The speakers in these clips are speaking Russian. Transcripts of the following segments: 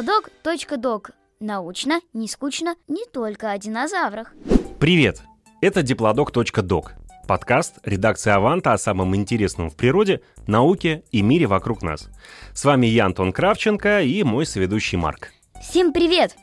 Диплодок.док. Научно, не скучно, не только о динозаврах. Привет! Это Диплодок.док. Подкаст редакции «Аванта» о самом интересном в природе, науке и мире вокруг нас. С вами я, Антон Кравченко, и мой соведущий Марк. Всем привет!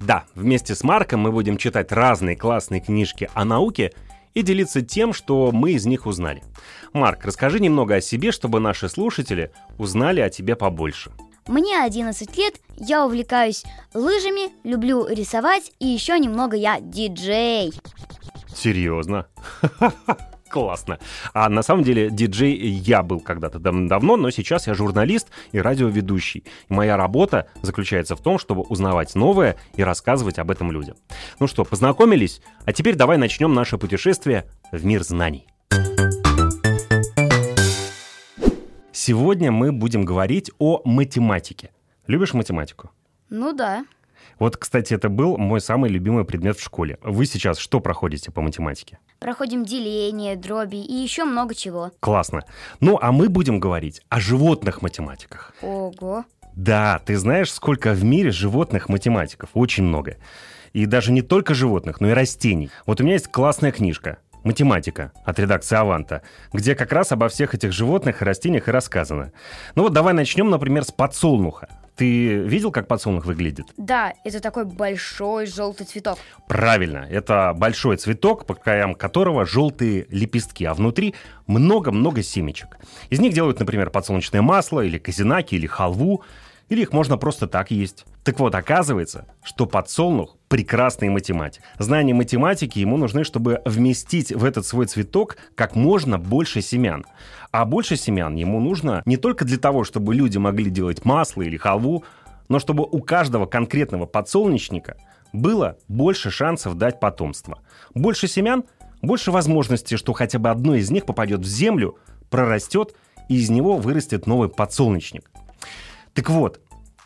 Да, вместе с Марком мы будем читать разные классные книжки о науке и делиться тем, что мы из них узнали. Марк, расскажи немного о себе, чтобы наши слушатели узнали о тебе побольше. Мне 11 лет, я увлекаюсь лыжами, люблю рисовать и еще немного я диджей. Серьезно? Классно. А на самом деле диджей я был когда-то дав- давно, но сейчас я журналист и радиоведущий. И моя работа заключается в том, чтобы узнавать новое и рассказывать об этом людям. Ну что, познакомились? А теперь давай начнем наше путешествие в мир знаний. Сегодня мы будем говорить о математике. Любишь математику? Ну да. Вот, кстати, это был мой самый любимый предмет в школе. Вы сейчас что проходите по математике? Проходим деление, дроби и еще много чего. Классно. Ну, а мы будем говорить о животных математиках. Ого. Да, ты знаешь, сколько в мире животных математиков? Очень много. И даже не только животных, но и растений. Вот у меня есть классная книжка «Математика» от редакции «Аванта», где как раз обо всех этих животных и растениях и рассказано. Ну вот давай начнем, например, с подсолнуха. Ты видел, как подсолнух выглядит? Да, это такой большой желтый цветок. Правильно, это большой цветок, по краям которого желтые лепестки, а внутри много-много семечек. Из них делают, например, подсолнечное масло, или казинаки, или халву, или их можно просто так есть. Так вот, оказывается, что подсолнух – прекрасный математик. Знания математики ему нужны, чтобы вместить в этот свой цветок как можно больше семян. А больше семян ему нужно не только для того, чтобы люди могли делать масло или халву, но чтобы у каждого конкретного подсолнечника было больше шансов дать потомство. Больше семян – больше возможностей, что хотя бы одно из них попадет в землю, прорастет, и из него вырастет новый подсолнечник. Так вот,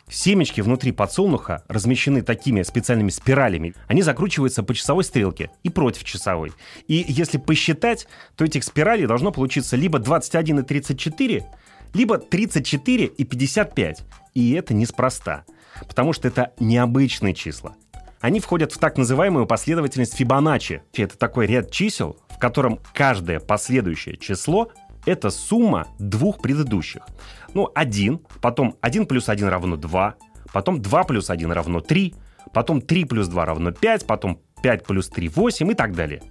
семечки внутри подсолнуха размещены такими специальными спиралями. Они закручиваются по часовой стрелке и против часовой. И если посчитать, то этих спиралей должно получиться либо 21 и 34, либо 34 и 55. И это неспроста, потому что это необычные числа. Они входят в так называемую последовательность Фибоначчи. Это такой ряд чисел, в котором каждое последующее число это сумма двух предыдущих. Ну, 1, потом 1 плюс 1 равно 2, потом 2 плюс 1 равно 3, потом 3 плюс 2 равно 5, потом 5 плюс 3 8 и так далее.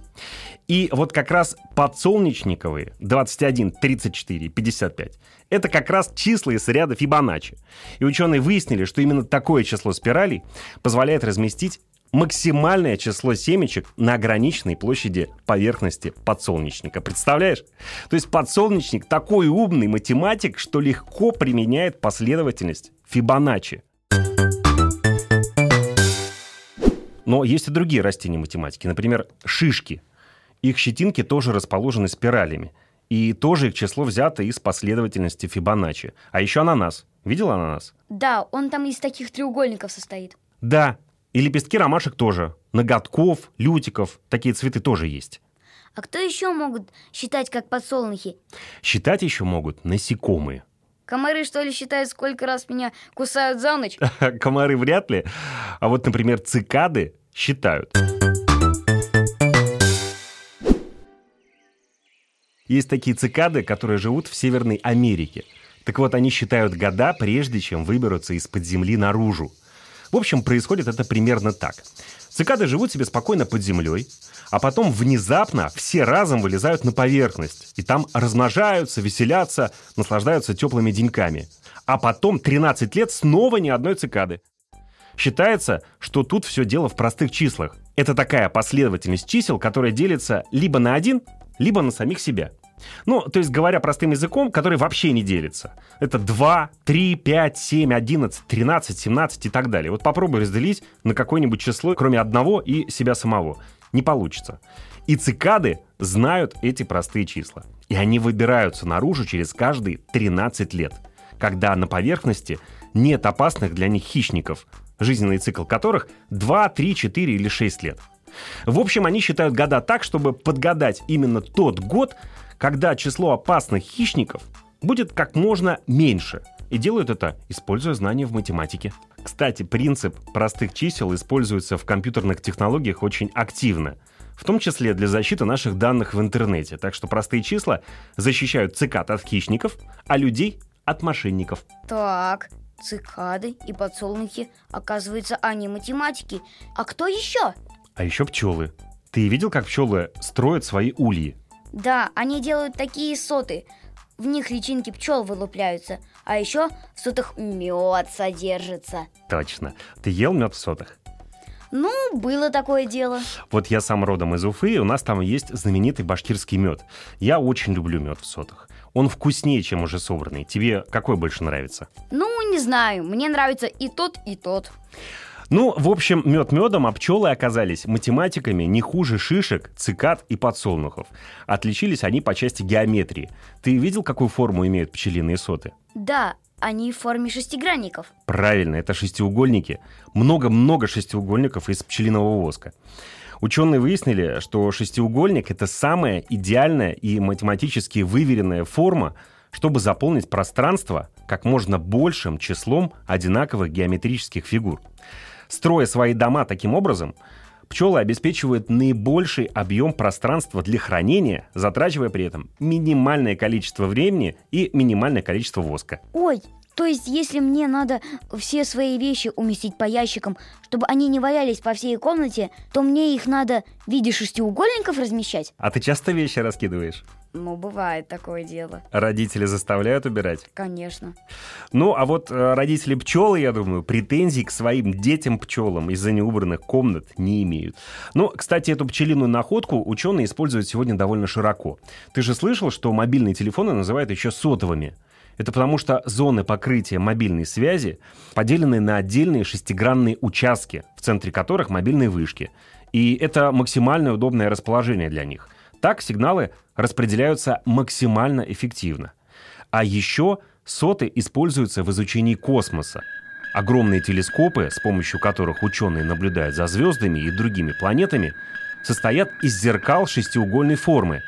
И вот как раз подсолнечниковые 21, 34, 55 это как раз числа из ряда Фибоначчи. И ученые выяснили, что именно такое число спиралей позволяет разместить максимальное число семечек на ограниченной площади поверхности подсолнечника. Представляешь? То есть подсолнечник такой умный математик, что легко применяет последовательность Фибоначчи. Но есть и другие растения математики, например, шишки. Их щетинки тоже расположены спиралями. И тоже их число взято из последовательности Фибоначчи. А еще ананас. Видел ананас? Да, он там из таких треугольников состоит. Да, и лепестки ромашек тоже. Ноготков, лютиков. Такие цветы тоже есть. А кто еще могут считать как подсолнухи? Считать еще могут насекомые. Комары, что ли, считают, сколько раз меня кусают за ночь? Комары вряд ли. А вот, например, цикады считают. Есть такие цикады, которые живут в Северной Америке. Так вот, они считают года, прежде чем выберутся из-под земли наружу. В общем, происходит это примерно так. Цикады живут себе спокойно под землей, а потом внезапно все разом вылезают на поверхность. И там размножаются, веселятся, наслаждаются теплыми деньками. А потом 13 лет снова ни одной цикады. Считается, что тут все дело в простых числах. Это такая последовательность чисел, которая делится либо на один, либо на самих себя. Ну, то есть, говоря простым языком, который вообще не делится. Это 2, 3, 5, 7, 11, 13, 17 и так далее. Вот попробуй разделить на какое-нибудь число, кроме одного и себя самого. Не получится. И цикады знают эти простые числа. И они выбираются наружу через каждые 13 лет, когда на поверхности нет опасных для них хищников, жизненный цикл которых 2, 3, 4 или 6 лет. В общем, они считают года так, чтобы подгадать именно тот год, когда число опасных хищников будет как можно меньше. И делают это, используя знания в математике. Кстати, принцип простых чисел используется в компьютерных технологиях очень активно – в том числе для защиты наших данных в интернете. Так что простые числа защищают цикад от хищников, а людей от мошенников. Так, цикады и подсолнухи, оказывается, они математики. А кто еще? А еще пчелы. Ты видел, как пчелы строят свои ульи? Да, они делают такие соты. В них личинки пчел вылупляются, а еще в сотах мед содержится. Точно. Ты ел мед в сотах? Ну, было такое дело. Вот я сам родом из Уфы, и у нас там есть знаменитый башкирский мед. Я очень люблю мед в сотах. Он вкуснее, чем уже собранный. Тебе какой больше нравится? Ну, не знаю. Мне нравится и тот, и тот. Ну, в общем, мед медом, а пчелы оказались математиками не хуже шишек, цикад и подсолнухов. Отличились они по части геометрии. Ты видел, какую форму имеют пчелиные соты? Да, они в форме шестигранников. Правильно, это шестиугольники. Много-много шестиугольников из пчелиного воска. Ученые выяснили, что шестиугольник — это самая идеальная и математически выверенная форма, чтобы заполнить пространство как можно большим числом одинаковых геометрических фигур. Строя свои дома таким образом, пчелы обеспечивают наибольший объем пространства для хранения, затрачивая при этом минимальное количество времени и минимальное количество воска. Ой, то есть, если мне надо все свои вещи уместить по ящикам, чтобы они не валялись по всей комнате, то мне их надо в виде шестиугольников размещать? А ты часто вещи раскидываешь? Ну, бывает такое дело. Родители заставляют убирать? Конечно. Ну, а вот э, родители пчелы, я думаю, претензий к своим детям-пчелам из-за неубранных комнат не имеют. Ну, кстати, эту пчелиную находку ученые используют сегодня довольно широко. Ты же слышал, что мобильные телефоны называют еще сотовыми? Это потому что зоны покрытия мобильной связи поделены на отдельные шестигранные участки, в центре которых мобильные вышки. И это максимально удобное расположение для них. Так сигналы распределяются максимально эффективно. А еще соты используются в изучении космоса. Огромные телескопы, с помощью которых ученые наблюдают за звездами и другими планетами, состоят из зеркал шестиугольной формы.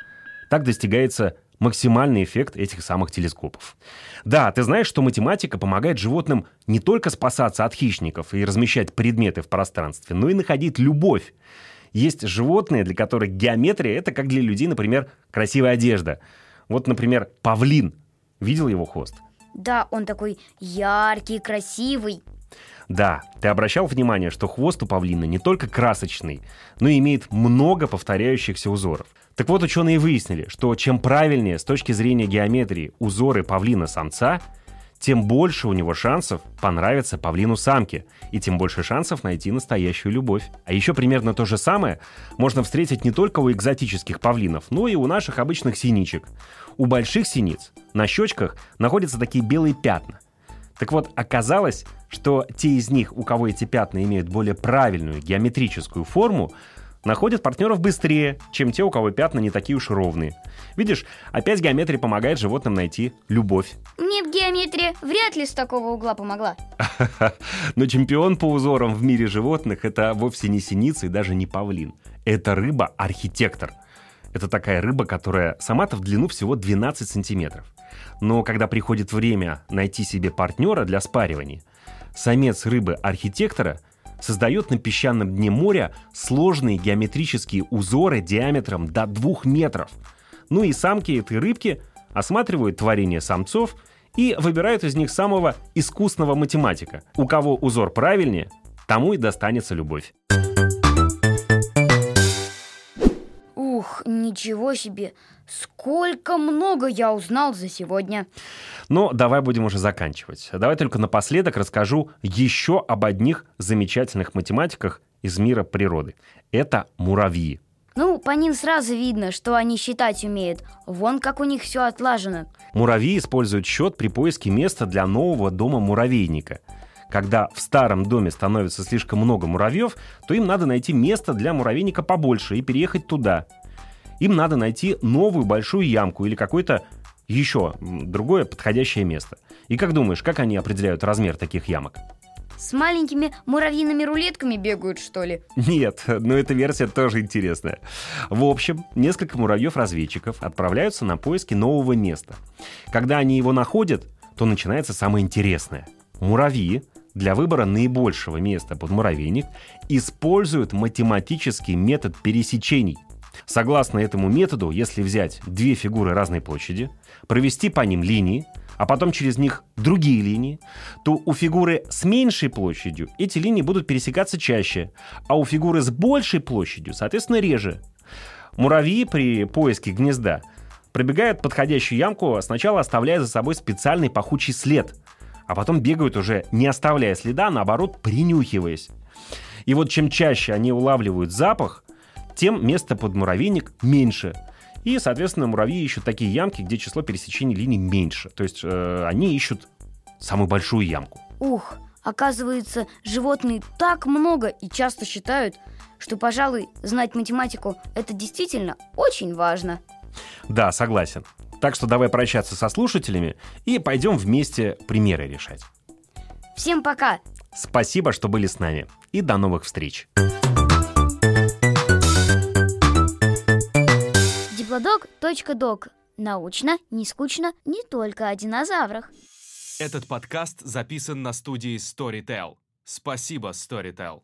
Так достигается максимальный эффект этих самых телескопов. Да, ты знаешь, что математика помогает животным не только спасаться от хищников и размещать предметы в пространстве, но и находить любовь. Есть животные, для которых геометрия — это как для людей, например, красивая одежда. Вот, например, павлин. Видел его хвост? Да, он такой яркий, красивый. Да, ты обращал внимание, что хвост у павлина не только красочный, но и имеет много повторяющихся узоров. Так вот, ученые выяснили, что чем правильнее с точки зрения геометрии узоры павлина-самца, тем больше у него шансов понравиться павлину-самке, и тем больше шансов найти настоящую любовь. А еще примерно то же самое можно встретить не только у экзотических павлинов, но и у наших обычных синичек. У больших синиц на щечках находятся такие белые пятна. Так вот, оказалось, что те из них, у кого эти пятна имеют более правильную геометрическую форму, находят партнеров быстрее, чем те, у кого пятна не такие уж ровные. Видишь, опять геометрия помогает животным найти любовь. Мне геометрия вряд ли с такого угла помогла. Но чемпион по узорам в мире животных это вовсе не синица и даже не павлин. Это рыба-архитектор. Это такая рыба, которая сама-то в длину всего 12 сантиметров. Но когда приходит время найти себе партнера для спаривания, самец рыбы-архитектора – создает на песчаном дне моря сложные геометрические узоры диаметром до двух метров. Ну и самки этой рыбки осматривают творение самцов и выбирают из них самого искусного математика. У кого узор правильнее, тому и достанется любовь. Ух, ничего себе! Сколько много я узнал за сегодня. Но давай будем уже заканчивать. Давай только напоследок расскажу еще об одних замечательных математиках из мира природы. Это муравьи. Ну, по ним сразу видно, что они считать умеют. Вон как у них все отлажено. Муравьи используют счет при поиске места для нового дома муравейника. Когда в старом доме становится слишком много муравьев, то им надо найти место для муравейника побольше и переехать туда. Им надо найти новую большую ямку или какое-то еще другое подходящее место. И как думаешь, как они определяют размер таких ямок? С маленькими муравьиными рулетками бегают, что ли? Нет, но эта версия тоже интересная. В общем, несколько муравьев-разведчиков отправляются на поиски нового места. Когда они его находят, то начинается самое интересное. Муравьи для выбора наибольшего места под муравейник используют математический метод пересечений. Согласно этому методу, если взять две фигуры разной площади, провести по ним линии, а потом через них другие линии, то у фигуры с меньшей площадью эти линии будут пересекаться чаще, а у фигуры с большей площадью, соответственно, реже. Муравьи при поиске гнезда пробегают подходящую ямку, сначала оставляя за собой специальный пахучий след, а потом бегают уже не оставляя следа, наоборот принюхиваясь. И вот чем чаще они улавливают запах, тем место под муравейник меньше. И, соответственно, муравьи ищут такие ямки, где число пересечений линий меньше. То есть э, они ищут самую большую ямку. Ух, оказывается, животные так много и часто считают, что, пожалуй, знать математику – это действительно очень важно. Да, согласен. Так что давай прощаться со слушателями и пойдем вместе примеры решать. Всем пока! Спасибо, что были с нами. И до новых встреч. Диплодок.док. Научно, не скучно, не только о динозаврах. Этот подкаст записан на студии Storytel. Спасибо, Storytel.